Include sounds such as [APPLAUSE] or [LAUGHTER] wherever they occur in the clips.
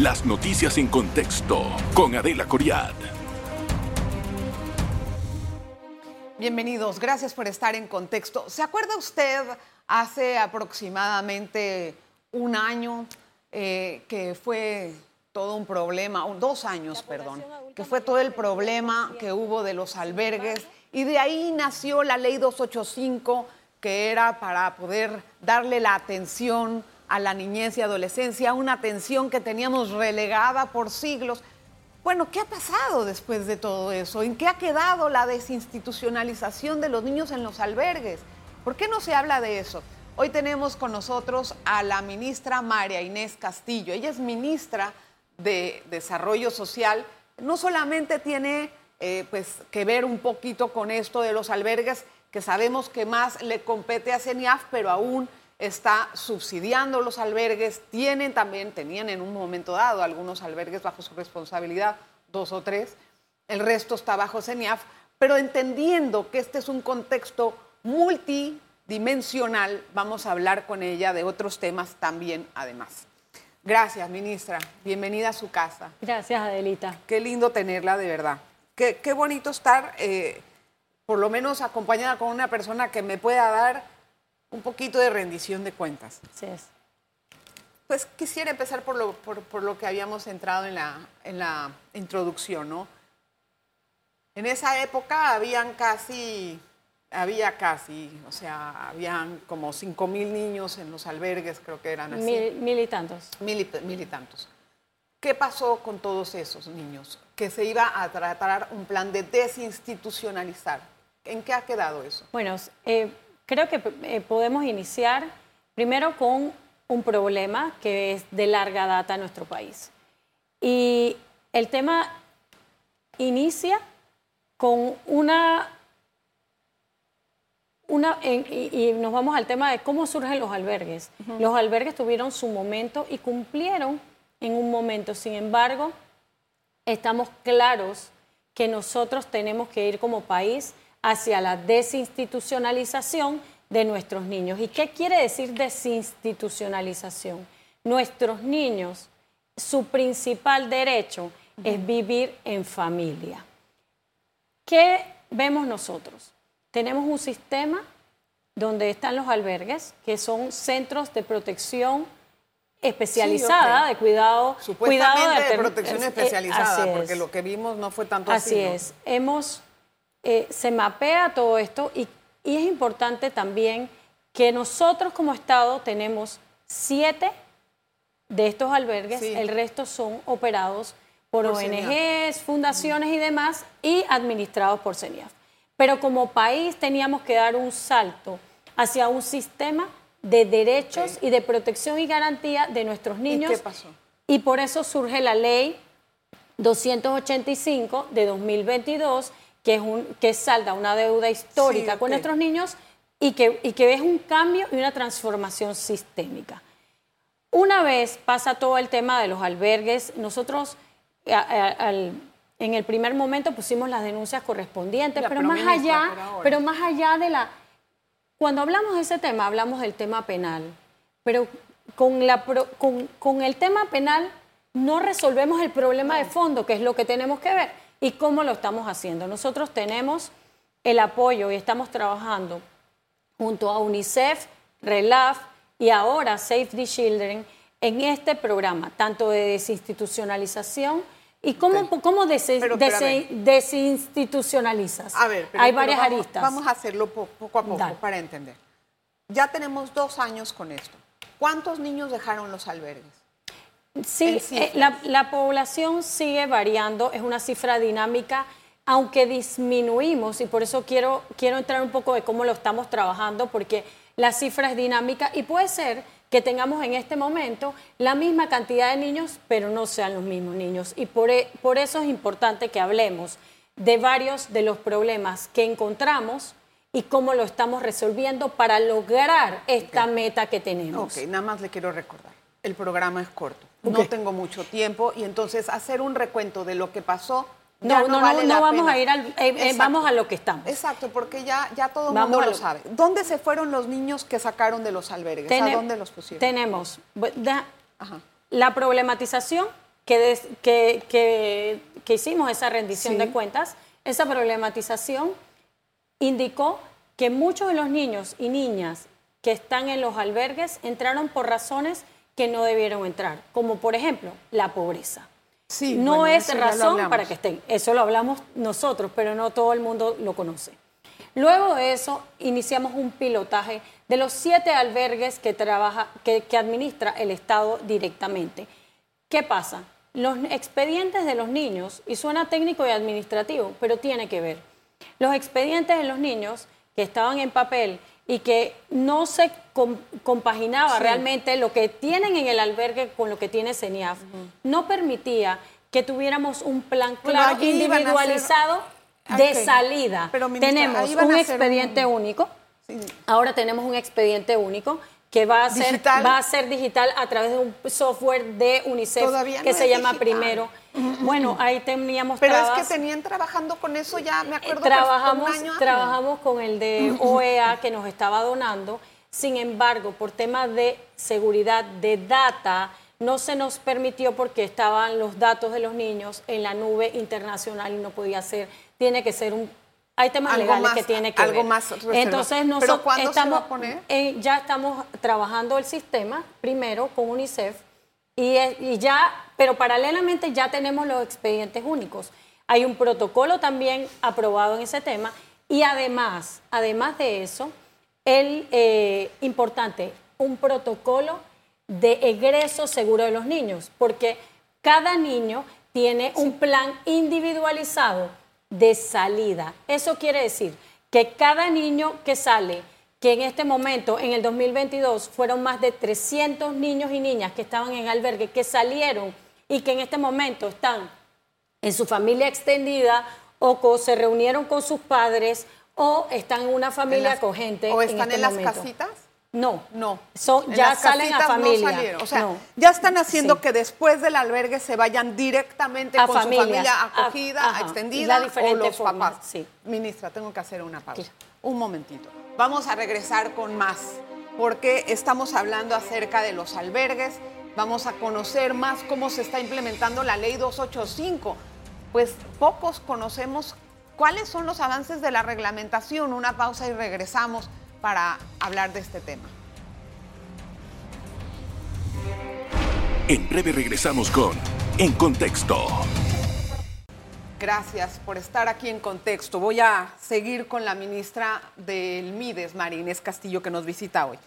Las noticias en contexto con Adela Coriad. Bienvenidos, gracias por estar en contexto. ¿Se acuerda usted hace aproximadamente un año eh, que fue todo un problema, dos años, perdón, que fue todo el problema que hubo de los albergues y de ahí nació la ley 285 que era para poder darle la atención a la niñez y adolescencia, una atención que teníamos relegada por siglos. Bueno, ¿qué ha pasado después de todo eso? ¿En qué ha quedado la desinstitucionalización de los niños en los albergues? ¿Por qué no se habla de eso? Hoy tenemos con nosotros a la ministra María Inés Castillo. Ella es ministra de Desarrollo Social. No solamente tiene eh, pues, que ver un poquito con esto de los albergues, que sabemos que más le compete a CENIAF, pero aún está subsidiando los albergues. Tienen también, tenían en un momento dado algunos albergues bajo su responsabilidad, dos o tres. El resto está bajo CENIAF, pero entendiendo que este es un contexto multi dimensional, vamos a hablar con ella de otros temas también, además. Gracias, ministra. Bienvenida a su casa. Gracias, Adelita. Qué lindo tenerla, de verdad. Qué, bonito estar, eh, por lo menos acompañada con una persona que me pueda dar un poquito de rendición de cuentas. Así es. Pues quisiera empezar por lo, por, lo que habíamos entrado en la, en la introducción, ¿no? En esa época habían casi había casi, o sea, habían como 5 mil niños en los albergues, creo que eran así. Mil, y tantos. Mil y, tantos. ¿Qué pasó con todos esos niños? Que se iba a tratar un plan de desinstitucionalizar. ¿En qué ha quedado eso? Bueno, eh, creo que eh, podemos iniciar primero con un problema que es de larga data en nuestro país. Y el tema inicia con una una, y, nos vamos al tema de cómo surgen los albergues. Los albergues tuvieron su momento y cumplieron en un momento. Sin embargo, estamos claros que nosotros tenemos que ir como país hacia la desinstitucionalización de nuestros niños. ¿Y qué quiere decir desinstitucionalización? Nuestros niños, su principal derecho es vivir en familia. ¿Qué vemos nosotros? tenemos un sistema donde están los albergues, que son centros de protección especializada, de cuidado. Supuestamente de, protección especializada, porque lo que vimos no fue tanto así. Así es. Hemos, eh, se mapea todo esto y, es importante también que nosotros como Estado tenemos siete de estos albergues, el resto son operados por, ONGs, fundaciones y demás, y administrados por CENIAF. Pero como país teníamos que dar un salto hacia un sistema de derechos y de protección y garantía de nuestros niños. ¿Y qué pasó? Y por eso surge la ley 285 de 2022, que, es un, que salda una deuda histórica con nuestros niños y que, y que es un cambio y una transformación sistémica. Una vez pasa todo el tema de los albergues, nosotros al en el primer momento pusimos las denuncias correspondientes, pero, más allá, pero más allá de la cuando hablamos de ese tema, hablamos del tema penal, pero con, la, con, con el tema penal no resolvemos el problema de fondo, que es lo que tenemos que ver y cómo lo estamos haciendo. Nosotros tenemos el apoyo y estamos trabajando junto a UNICEF, RELAF y ahora Save the Children en este programa, tanto de desinstitucionalización ¿Y cómo, cómo desinstitucionalizas? A ver, hay varias aristas. Vamos a hacerlo poco a poco para entender. Ya tenemos dos años con esto. ¿Cuántos niños dejaron los albergues? Sí, eh, la, población sigue variando, es una cifra dinámica, aunque disminuimos, y por eso quiero, quiero entrar un poco de cómo lo estamos trabajando, porque la cifra es dinámica y puede ser que tengamos en este momento la misma cantidad de niños, pero no sean los mismos niños. Y por, e, por eso es importante que hablemos de varios de los problemas que encontramos y cómo lo estamos resolviendo para lograr esta meta que tenemos. Ok, nada más le quiero recordar, el programa es corto, no tengo mucho tiempo y entonces hacer un recuento de lo que pasó no, no, no, no, vamos a ir al, eh, eh, vamos a lo que estamos. Exacto, porque ya, ya todo el mundo lo, sabe. ¿Dónde se fueron los niños que sacaron de los albergues? ¿A dónde los pusieron? Tenemos la problematización que, que, que, hicimos esa rendición de cuentas, esa problematización indicó que muchos de los niños y niñas que están en los albergues entraron por razones que no debieron entrar, como por ejemplo la pobreza. Sí, no es razón para que estén. Eso lo hablamos nosotros, pero no todo el mundo lo conoce. Luego de eso, iniciamos un pilotaje de los siete albergues que, trabaja, que, que administra el Estado directamente. ¿Qué pasa? Los expedientes de los niños, y suena técnico y administrativo, pero tiene que ver. Los expedientes de los niños que estaban en papel y que no se compaginaba realmente lo que tienen en el albergue con lo que tiene CENIAF, no permitía que tuviéramos un plan claro, individualizado de salida. tenemos un expediente único, ahora tenemos un expediente único que va a, ser, va a ser digital a través de un software de UNICEF que se llama Primero. Bueno, ahí teníamos Pero es que tenían trabajando con eso ya, me acuerdo. Trabajamos, trabajamos con el de OEA que nos estaba donando. Sin embargo, por temas de seguridad de data, no se nos permitió porque estaban los datos de los niños en la nube internacional y no podía ser. Tiene que ser un hay temas legales que tiene que algo ver. Más Entonces nosotros estamos, eh, ya estamos trabajando el sistema primero con UNICEF y, y, ya, pero paralelamente ya tenemos los expedientes únicos. Hay un protocolo también aprobado en ese tema y además, además de eso, el eh, importante, un protocolo de egreso seguro de los niños, porque cada niño tiene un plan individualizado de salida. Eso quiere decir que cada niño que sale, que en este momento, en el 2022, fueron más de 300 niños y niñas que estaban en albergue, que salieron y que en este momento están en su familia extendida o se reunieron con sus padres o están en una familia acogente. ¿O están en, este las casitas? No, no. ya salen a familia. O sea, ya están haciendo que después del albergue se vayan directamente con su familia acogida, extendida o los papás. Sí. Ministra, tengo que hacer una pausa. Un momentito. Vamos a regresar con más, porque estamos hablando acerca de los albergues. Vamos a conocer más cómo se está implementando la ley 285. Pues pocos conocemos cuáles son los avances de la reglamentación. Una pausa y regresamos para hablar de este tema. En breve regresamos con En Contexto. Gracias por estar aquí en Contexto. Voy a seguir con la ministra del MIDES, Marínez Castillo, que nos visita hoy.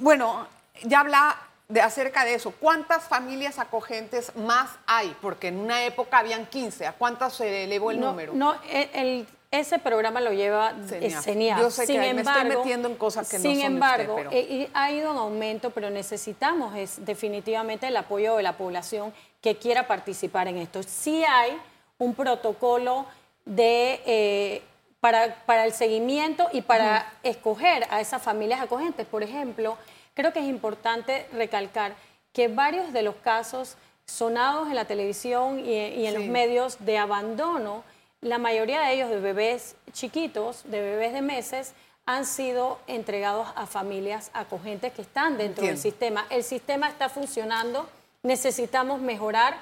Bueno, ya habla de acerca de eso. ¿Cuántas familias acogentes más hay? Porque en una época habían 15. ¿A cuántas se elevó el número? No, el, ese programa lo lleva CENIAF. Yo sé sin que embargo, me estoy metiendo en cosas que no son embargo, usted, eh, ha ido en aumento, pero necesitamos es definitivamente el apoyo de la población que quiera participar en esto. Sí hay un protocolo de eh, para, para, el seguimiento y para escoger a esas familias acogentes. Por ejemplo, creo que es importante recalcar que varios de los casos sonados en la televisión y, en los medios de abandono la mayoría de ellos de bebés chiquitos, de bebés de meses, han sido entregados a familias acogentes que están dentro del sistema. El sistema está funcionando, necesitamos mejorar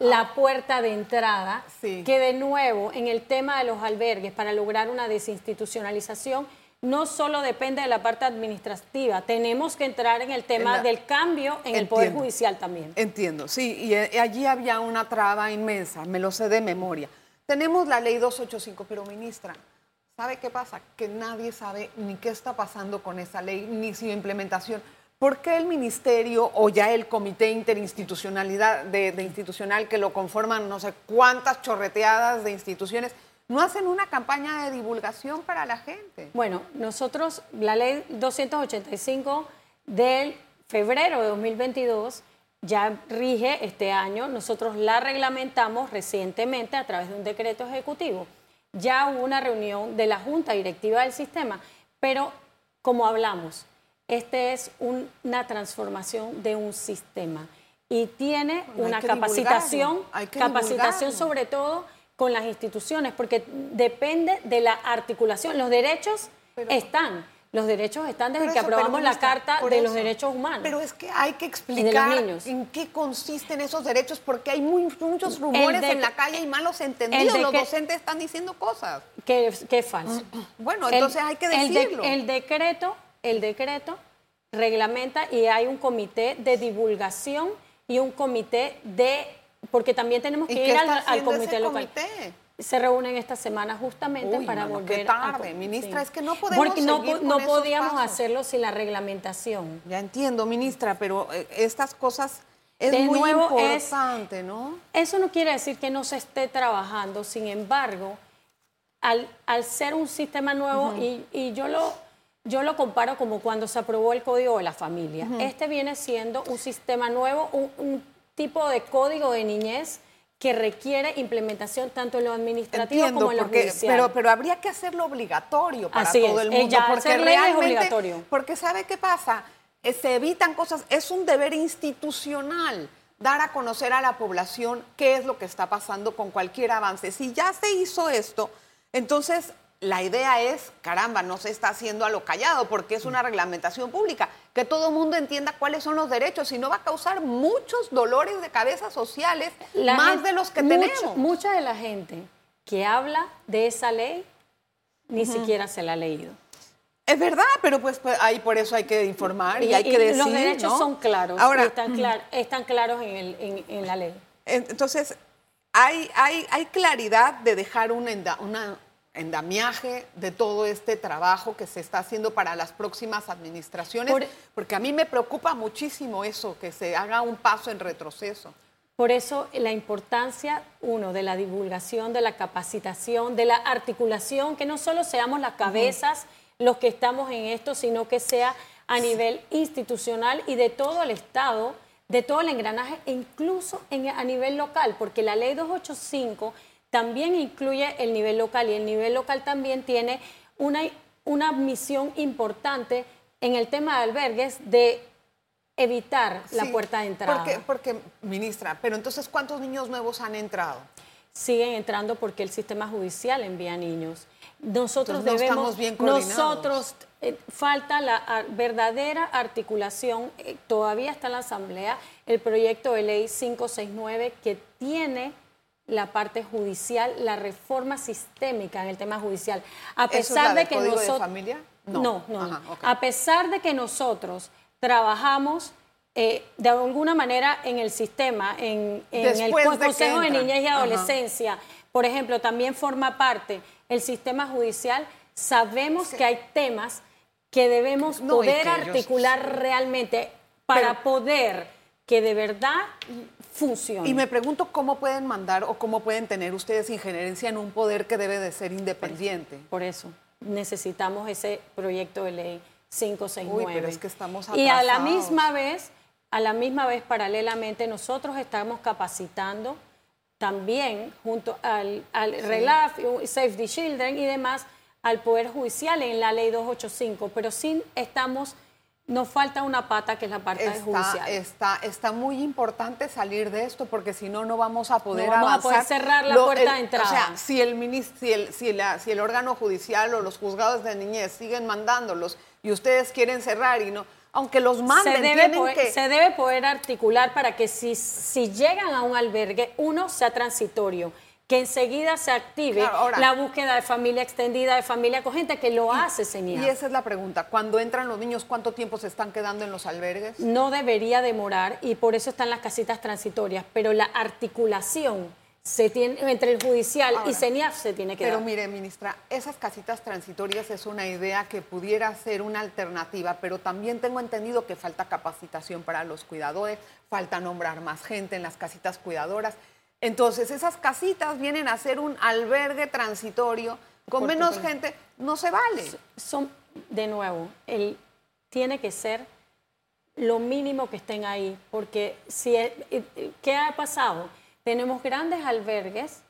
la puerta de entrada, que de nuevo en el tema de los albergues, para lograr una desinstitucionalización, no solo depende de la parte administrativa, tenemos que entrar en el tema del cambio en el Poder Judicial también. Entiendo, sí, y eh, allí había una traba inmensa, me lo sé de memoria. Tenemos la ley 285, pero ministra, ¿sabe qué pasa? Que nadie sabe ni qué está pasando con esa ley, ni su implementación. ¿Por qué el ministerio o ya el comité interinstitucionalidad de, institucional que lo conforman no sé cuántas chorreteadas de instituciones no hacen una campaña de divulgación para la gente? Bueno, nosotros la ley 285 del febrero de 2022 ya rige este año, nosotros la reglamentamos recientemente a través de un decreto ejecutivo. Ya hubo una reunión de la Junta Directiva del Sistema, pero como hablamos, este es una transformación de un sistema y tiene una capacitación, capacitación sobre todo con las instituciones, porque depende de la articulación. Los derechos están, Los derechos están desde que aprobamos la Carta de los Derechos Humanos. Pero es que hay que explicar en qué consisten esos derechos, porque hay muchos rumores en la calle y malos entendidos. Los docentes están diciendo cosas. Que, es falso. [CLEARS THROAT] Bueno, entonces hay que decirlo. El, decreto, el decreto reglamenta y hay un comité de divulgación y un comité de... Porque también tenemos que ir al, comité local. Comité? Se reúnen esta semana justamente para volver qué tarde, ministra, es que no podemos Porque no, no podíamos hacerlo sin la reglamentación. Ya entiendo, ministra, pero eh, estas cosas es muy importante, ¿no? Eso no quiere decir que no se esté trabajando, sin embargo, al, al ser un sistema nuevo, y, y, yo lo yo lo comparo como cuando se aprobó el Código de la Familia. Este viene siendo un sistema nuevo, un, un tipo de código de niñez que requiere implementación tanto en lo administrativo como en lo judicial. Pero, pero habría que hacerlo obligatorio para todo el mundo. porque realmente, obligatorio. Porque ¿sabe qué pasa? Eh, se evitan cosas, es un deber institucional dar a conocer a la población qué es lo que está pasando con cualquier avance. Si ya se hizo esto, entonces la idea es, caramba, no se está haciendo a lo callado porque es una reglamentación pública, que todo el mundo entienda cuáles son los derechos y no va a causar muchos dolores de cabeza sociales, más de los que tenemos. Mucha de la gente que habla de esa ley ni siquiera se la ha leído. Es verdad, pero pues, pues, ahí por eso hay que informar y, hay que decir. Los derechos son claros, Ahora, están, están claros en, en, la ley. Entonces, hay, hay, hay claridad de dejar una, una, endamiaje de todo este trabajo que se está haciendo para las próximas administraciones, porque a mí me preocupa muchísimo eso, que se haga un paso en retroceso. Por eso la importancia, uno, de la divulgación, de la capacitación, de la articulación, que no solo seamos las cabezas los que estamos en esto, sino que sea a nivel institucional y de todo el Estado, de todo el engranaje, incluso a nivel local, porque la ley 285 también incluye el nivel local y el nivel local también tiene una, una misión importante en el tema de albergues de evitar la puerta de entrada. Porque, porque, ministra, pero entonces, ¿cuántos niños nuevos han entrado? Siguen entrando porque el sistema judicial envía niños. Nosotros debemos, bien nosotros eh, falta la verdadera articulación. Eh, todavía está en la Asamblea el proyecto de ley 569 que tiene la parte judicial, la reforma sistémica en el tema judicial. A pesar de que nosotros familia? No, no, A pesar de que nosotros trabajamos eh, de alguna manera en el sistema, en, el Consejo de, Niñez y Adolescencia, por ejemplo, también forma parte el sistema judicial, sabemos que hay temas que debemos poder articular realmente para poder que de verdad funcione. Y me pregunto cómo pueden mandar o cómo pueden tener ustedes injerencia en un poder que debe de ser independiente. Por eso necesitamos ese proyecto de ley 569. Uy, pero es que estamos Y a la misma vez, a la misma vez paralelamente nosotros estamos capacitando también junto al, al RELAF, Save the Children y demás al Poder Judicial en la ley 285, pero sí estamos nos falta una pata que es la parte judicial. Está, está muy importante salir de esto porque si no, no vamos a poder no vamos a poder cerrar la puerta de entrada. O sea, si el, si, el, si, la, si el órgano judicial o los juzgados de niñez siguen mandándolos y ustedes quieren cerrar y no, aunque los manden, se debe, que... se debe poder articular para que si, si llegan a un albergue, uno sea transitorio que enseguida se active la búsqueda de familia extendida, de familia cogente, que lo hace, señor. Y esa es la pregunta. Cuando entran los niños, ¿cuánto tiempo se están quedando en los albergues? No debería demorar y por eso están las casitas transitorias, pero la articulación se tiene, entre el judicial y CENIAF se tiene que pero dar. Pero mire, ministra, esas casitas transitorias es una idea que pudiera ser una alternativa, pero también tengo entendido que falta capacitación para los cuidadores, falta nombrar más gente en las casitas cuidadoras. Entonces, esas casitas vienen a ser un albergue transitorio con menos gente, no se vale. Son, de nuevo, el, tiene que ser lo mínimo que estén ahí, porque si, eh, eh, ¿qué ha pasado? Tenemos grandes albergues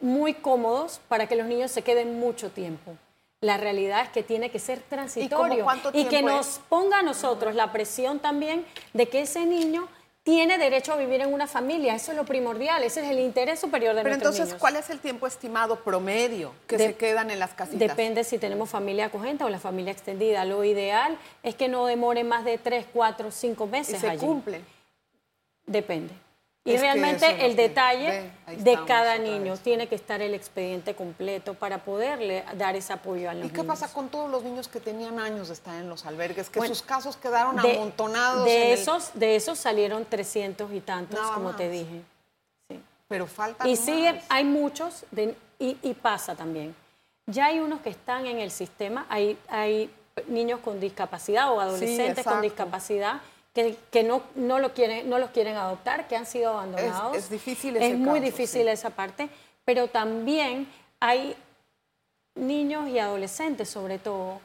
muy cómodos para que los niños se queden mucho tiempo. La realidad es que tiene que ser transitorio y, y que nos ponga a nosotros la presión también de que ese niño tiene derecho a vivir en una familia. Eso es lo primordial, ese es el interés superior de Pero nuestros entonces, ¿cuál es el tiempo estimado promedio que se quedan en las casitas? Depende si tenemos familia acogente o la familia extendida. Lo ideal es que no demore más de tres, cuatro, cinco meses ¿Y se cumple? Depende. Y realmente el detalle de cada niño tiene que estar el expediente completo para poderle dar ese apoyo al niño. ¿Y qué pasa con todos los niños que tenían años de estar en los albergues? Que sus casos quedaron amontonados. De esos, de esos salieron 300 y tantos, como te dije. Pero falta. Y siguen, hay muchos, y, pasa también. Ya hay unos que están en el sistema, hay, hay niños con discapacidad o adolescentes con discapacidad que, no, no, lo quieren, no los quieren adoptar, que han sido abandonados. Es, difícil Es muy difícil esa parte, pero también hay niños y adolescentes, sobre todo,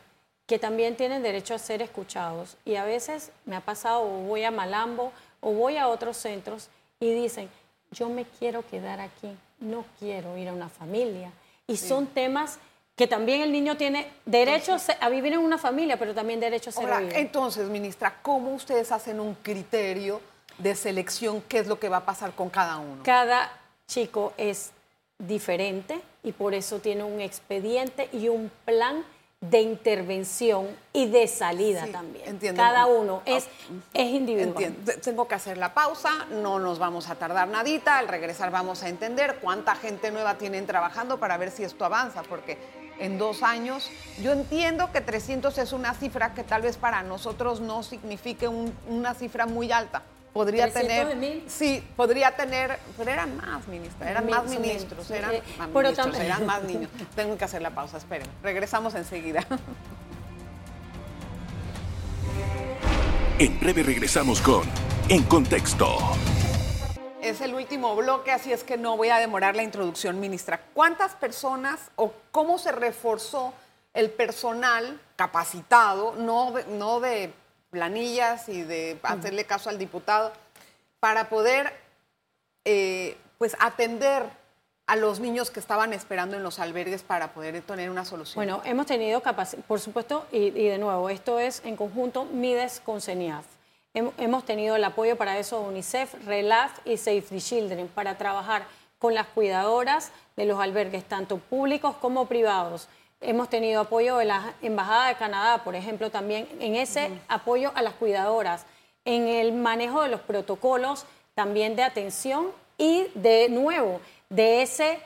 que también tienen derecho a ser escuchados. Y a veces me ha pasado, o voy a Malambo, o voy a otros centros, y dicen, yo me quiero quedar aquí, no quiero ir a una familia. Y son temas que también el niño tiene derecho a vivir en una familia, pero también derecho a ser Ahora, Entonces, ministra, ¿cómo ustedes hacen un criterio de selección? ¿Qué es lo que va a pasar con cada uno? Cada chico es diferente y por eso tiene un expediente y un plan de intervención y de salida también. Entiendo. Cada uno es, es individual. Entiendo. Tengo que hacer la pausa, no nos vamos a tardar nadita, al regresar vamos a entender cuánta gente nueva tienen trabajando para ver si esto avanza, porque en dos años. Yo entiendo que 300 es una cifra que tal vez para nosotros no signifique una cifra muy alta. Podría tener. Mil? Sí, podría tener. Pero eran más, ministra. Eran más ministros. Eran, eh, más ministros, eran más niños. [LAUGHS] Tengo que hacer la pausa, esperen. Regresamos enseguida. [LAUGHS] En breve regresamos con En Contexto. Es el último bloque, así es que no voy a demorar la introducción, ministra. ¿Cuántas personas o cómo se reforzó el personal capacitado, no de, no de planillas y de hacerle caso al diputado, para poder eh, pues atender a los niños que estaban esperando en los albergues para poder tener una solución? Bueno, hemos tenido capacidad, por supuesto, y, y, de nuevo, esto es en conjunto MIDES con CENIAF. Hemos tenido el apoyo para eso de UNICEF, RELAF y Save the Children para trabajar con las cuidadoras de los albergues, tanto públicos como privados. Hemos tenido apoyo de la Embajada de Canadá, por ejemplo, también en ese apoyo a las cuidadoras, en el manejo de los protocolos también de atención y de nuevo, de ese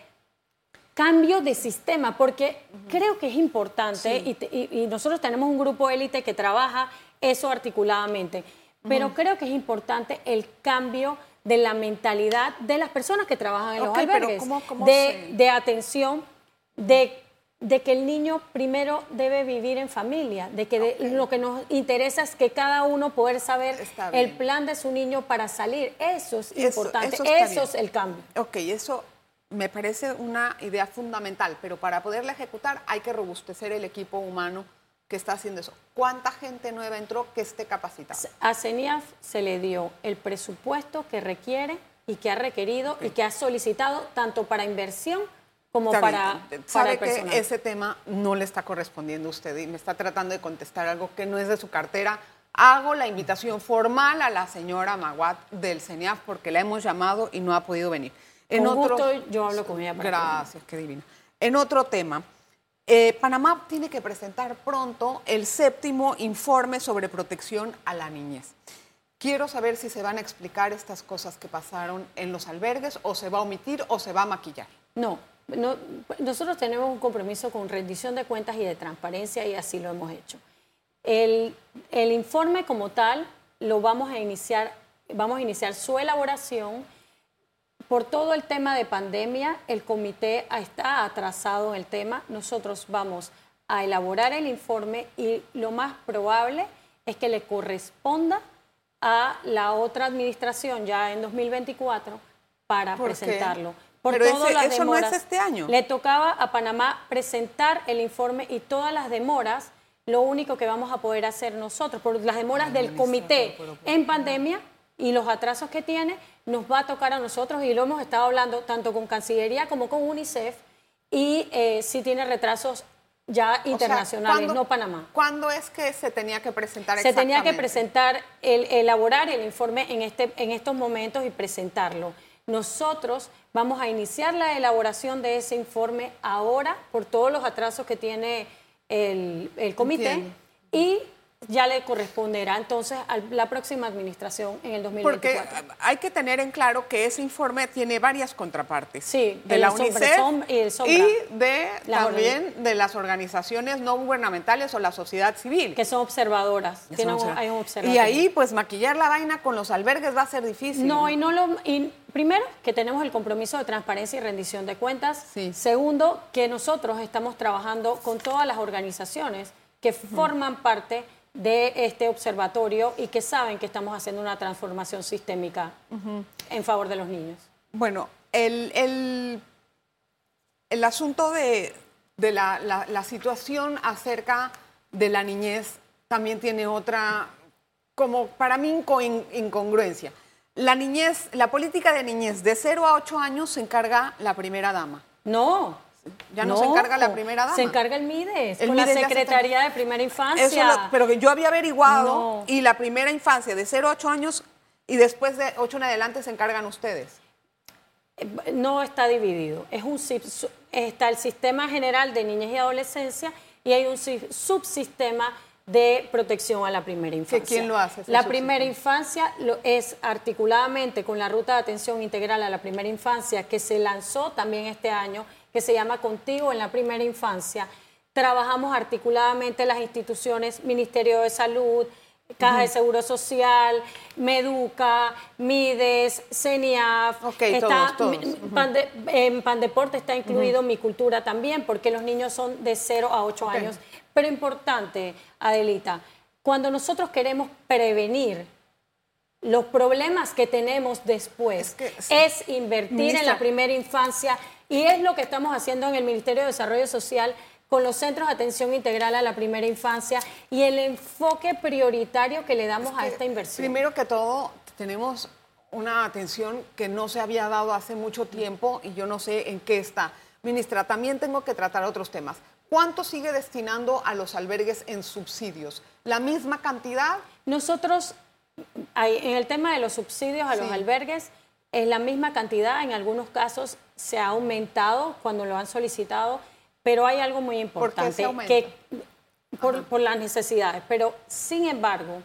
cambio de sistema, porque creo que es importante y, y nosotros tenemos un grupo élite que trabaja eso articuladamente pero creo que es importante el cambio de la mentalidad de las personas que trabajan en los albergues, de, atención, de, que el niño primero debe vivir en familia, de que lo que nos interesa es que cada uno pueda saber el plan de su niño para salir. Eso es importante, eso, es el cambio. Ok, eso me parece una idea fundamental, pero para poderla ejecutar hay que robustecer el equipo humano que está haciendo eso. ¿Cuánta gente nueva entró que esté capacitada? A CENIAF se le dio el presupuesto que requiere y que ha requerido y que ha solicitado tanto para inversión como para, Sabe que ese tema no le está correspondiendo a usted y me está tratando de contestar algo que no es de su cartera. Hago la invitación formal a la señora Maguat del CENIAF porque la hemos llamado y no ha podido venir. En con otro, gusto yo hablo con ella. gracias, qué divina. En otro tema, eh, Panamá tiene que presentar pronto el séptimo informe sobre protección a la niñez. Quiero saber si se van a explicar estas cosas que pasaron en los albergues o se va a omitir o se va a maquillar. No, nosotros tenemos un compromiso con rendición de cuentas y de transparencia y así lo hemos hecho. El, el informe como tal lo vamos a iniciar, vamos a iniciar su elaboración por todo el tema de pandemia, el comité está atrasado en el tema. Nosotros vamos a elaborar el informe y lo más probable es que le corresponda a la otra administración ya en 2024 para presentarlo. Por Pero eso no es este año. Le tocaba a Panamá presentar el informe y todas las demoras, lo único que vamos a poder hacer nosotros, por las demoras del comité en pandemia y los atrasos que tiene, nos va a tocar a nosotros y lo hemos estado hablando tanto con Cancillería como con UNICEF y eh, si tiene retrasos ya internacionales, no Panamá. ¿Cuándo es que se tenía que presentar Se tenía que presentar, el, elaborar el informe en, este, en estos momentos y presentarlo. Nosotros vamos a iniciar la elaboración de ese informe ahora por todos los atrasos que tiene el, comité y ya le corresponderá entonces a la próxima administración en el 2024. Porque hay que tener en claro que ese informe tiene varias contrapartes. Sí, de la UNICEF y, de también de las organizaciones no gubernamentales o la sociedad civil. Que son observadoras. y ahí, pues, maquillar la vaina con los albergues va a ser difícil. No, y no lo... Y primero, que tenemos el compromiso de transparencia y rendición de cuentas. Segundo, que nosotros estamos trabajando con todas las organizaciones que forman parte de este observatorio y que saben que estamos haciendo una transformación sistémica en favor de los niños. Bueno, el, el, asunto de, la, situación acerca de la niñez también tiene otra, como para mí, incongruencia. La niñez, la política de niñez de 0 a 8 años se encarga la primera dama. No, ya no, se encarga la primera dama. Se encarga el MIDES, con la Secretaría de Primera Infancia. pero que yo había averiguado y la primera infancia de 0 a 8 años y después de 8 en adelante se encargan ustedes. Eh, no está dividido. Es un, está el sistema general de niñez y adolescencia y hay un subsistema de protección a la primera infancia. ¿Quién lo hace? La primera infancia lo es articuladamente con la ruta de atención integral a la primera infancia que se lanzó también este año que se llama Contigo en la Primera Infancia. Trabajamos articuladamente las instituciones, Ministerio de Salud, Caja de Seguro Social, Meduca, Mides, CENIAF, está, en Pandeporte está incluido Mi Cultura también, porque los niños son de 0 a 8 años. Pero importante, Adelita, cuando nosotros queremos prevenir los problemas que tenemos después, es, invertir en la primera infancia y es lo que estamos haciendo en el Ministerio de Desarrollo Social con los centros de atención integral a la primera infancia y el enfoque prioritario que le damos a esta inversión. Primero que todo, tenemos una atención que no se había dado hace mucho tiempo y yo no sé en qué está. Ministra, también tengo que tratar otros temas. ¿Cuánto sigue destinando a los albergues en subsidios? ¿La misma cantidad? Nosotros, en el tema de los subsidios a los albergues, es la misma cantidad, en algunos casos se ha aumentado cuando lo han solicitado, pero hay algo muy importante que por, por las necesidades. Pero sin embargo,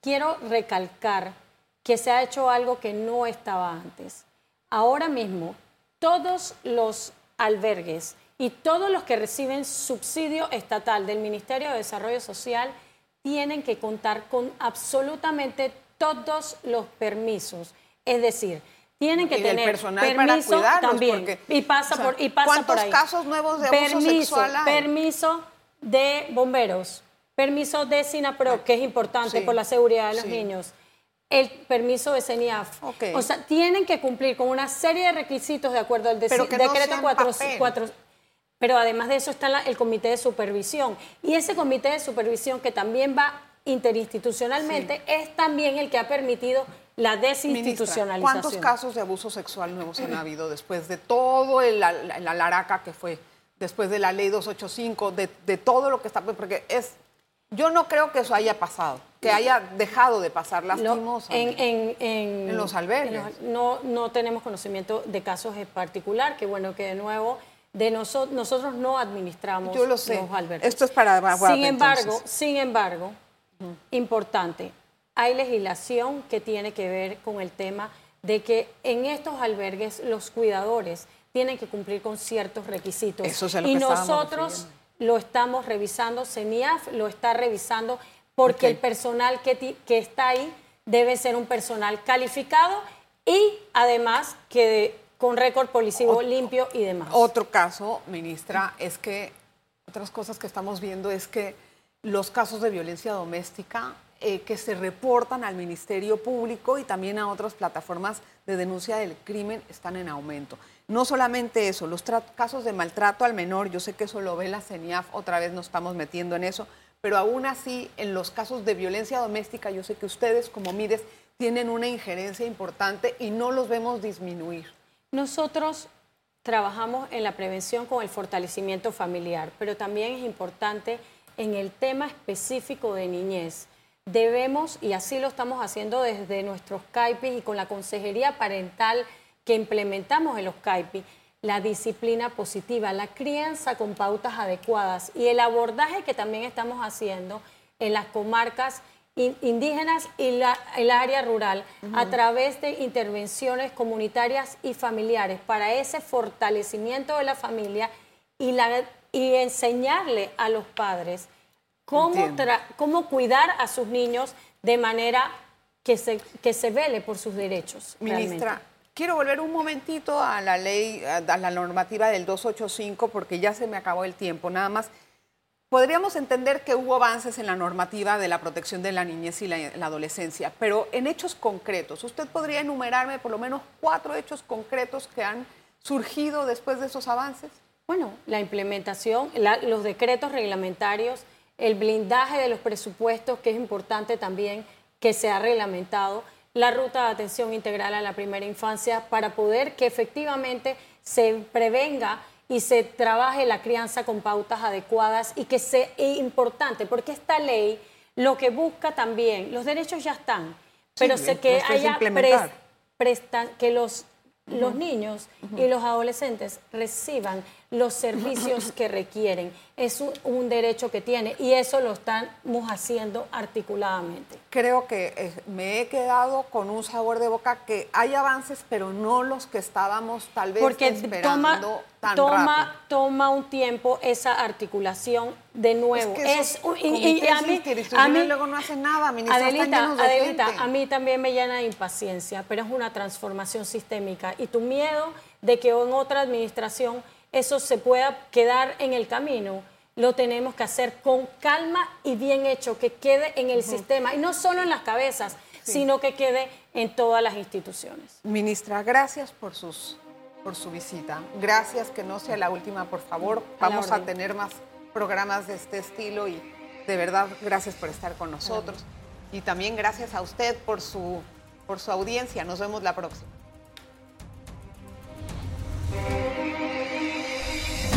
quiero recalcar que se ha hecho algo que no estaba antes. Ahora mismo, todos los albergues y todos los que reciben subsidio estatal del Ministerio de Desarrollo Social tienen que contar con absolutamente todos los permisos es decir, tienen que tener personal permiso también y pasa por y pasa ¿cuántos por ahí. casos nuevos de abuso permiso, sexual hay? Permiso de bomberos, permiso de SINAPRO, que es importante por la seguridad de los niños. El permiso de CENIAF. O sea, tienen que cumplir con una serie de requisitos de acuerdo al decreto 4, Pero además de eso está el comité de supervisión. Y ese comité de supervisión que también va interinstitucionalmente es también el que ha permitido la desinstitucionalización. ¿Cuántos casos de abuso sexual nuevos han habido después de todo el, la, laraca que fue, después de la ley 285, de, de todo lo que está, porque es, yo no creo que eso haya pasado, que haya dejado de pasar lastimosamente en, en, en, los albergues. no, no tenemos conocimiento de casos en particular, que bueno, que de nuevo de nosotros nosotros no administramos Yo lo sé. los albergues. Esto es para sin embargo, sin embargo, importante, hay legislación que tiene que ver con el tema de que en estos albergues los cuidadores tienen que cumplir con ciertos requisitos. y nosotros lo estamos revisando, CENIAF lo está revisando porque el personal que, que, está ahí debe ser un personal calificado y además que con récord policivo limpio y demás. Otro caso, ministra, es que otras cosas que estamos viendo es que los casos de violencia doméstica eh, que se reportan al Ministerio Público y también a otras plataformas de denuncia del crimen están en aumento. No solamente eso, los casos de maltrato al menor, yo sé que eso lo ve la CENIAF, otra vez nos estamos metiendo en eso, pero aún así en los casos de violencia doméstica yo sé que ustedes como MIDES tienen una injerencia importante y no los vemos disminuir. Nosotros trabajamos en la prevención con el fortalecimiento familiar, pero también es importante en el tema específico de niñez. Debemos, y así lo estamos haciendo desde nuestros CAIPIs y con la consejería parental que implementamos en los CAIPIs, la disciplina positiva, la crianza con pautas adecuadas y el abordaje que también estamos haciendo en las comarcas indígenas y la, el área rural a través de intervenciones comunitarias y familiares para ese fortalecimiento de la familia y, la, y enseñarle a los padres cómo, cómo cuidar a sus niños de manera que se, que se vele por sus derechos. Ministra, quiero volver un momentito a la ley, a la normativa del 285 porque ya se me acabó el tiempo. Nada más Podríamos entender que hubo avances en la normativa de la protección de la niñez y la, adolescencia, pero en hechos concretos, ¿usted podría enumerarme por lo menos cuatro hechos concretos que han surgido después de esos avances? Bueno, la implementación, los decretos reglamentarios, el blindaje de los presupuestos, que es importante también que se ha reglamentado, la ruta de atención integral a la primera infancia para poder que efectivamente se prevenga y se trabaje la crianza con pautas adecuadas y que sea importante, porque esta ley lo que busca también, los derechos ya están, pero sé que haya que los, los niños y los adolescentes reciban los servicios que requieren. Es un, derecho que tiene y eso lo estamos haciendo articuladamente. Creo que eh, me he quedado con un sabor de boca que hay avances, pero no los que estábamos tal vez Porque esperando toma, toma, toma un tiempo esa articulación de nuevo. Es, y, a mí, a mí luego no hacen nada, Adelita, Adelita, a mí también me llena de impaciencia, pero es una transformación sistémica y tu miedo de que en otra administración eso se pueda quedar en el camino, lo tenemos que hacer con calma y bien hecho, que quede en el sistema, y no solo en las cabezas, sino que quede en todas las instituciones. Ministra, gracias por, sus, por su visita. Gracias, que no sea la última, por favor. Vamos a, tener más programas de este estilo y de verdad, gracias por estar con nosotros. Y también gracias a usted por su, por su audiencia. Nos vemos la próxima.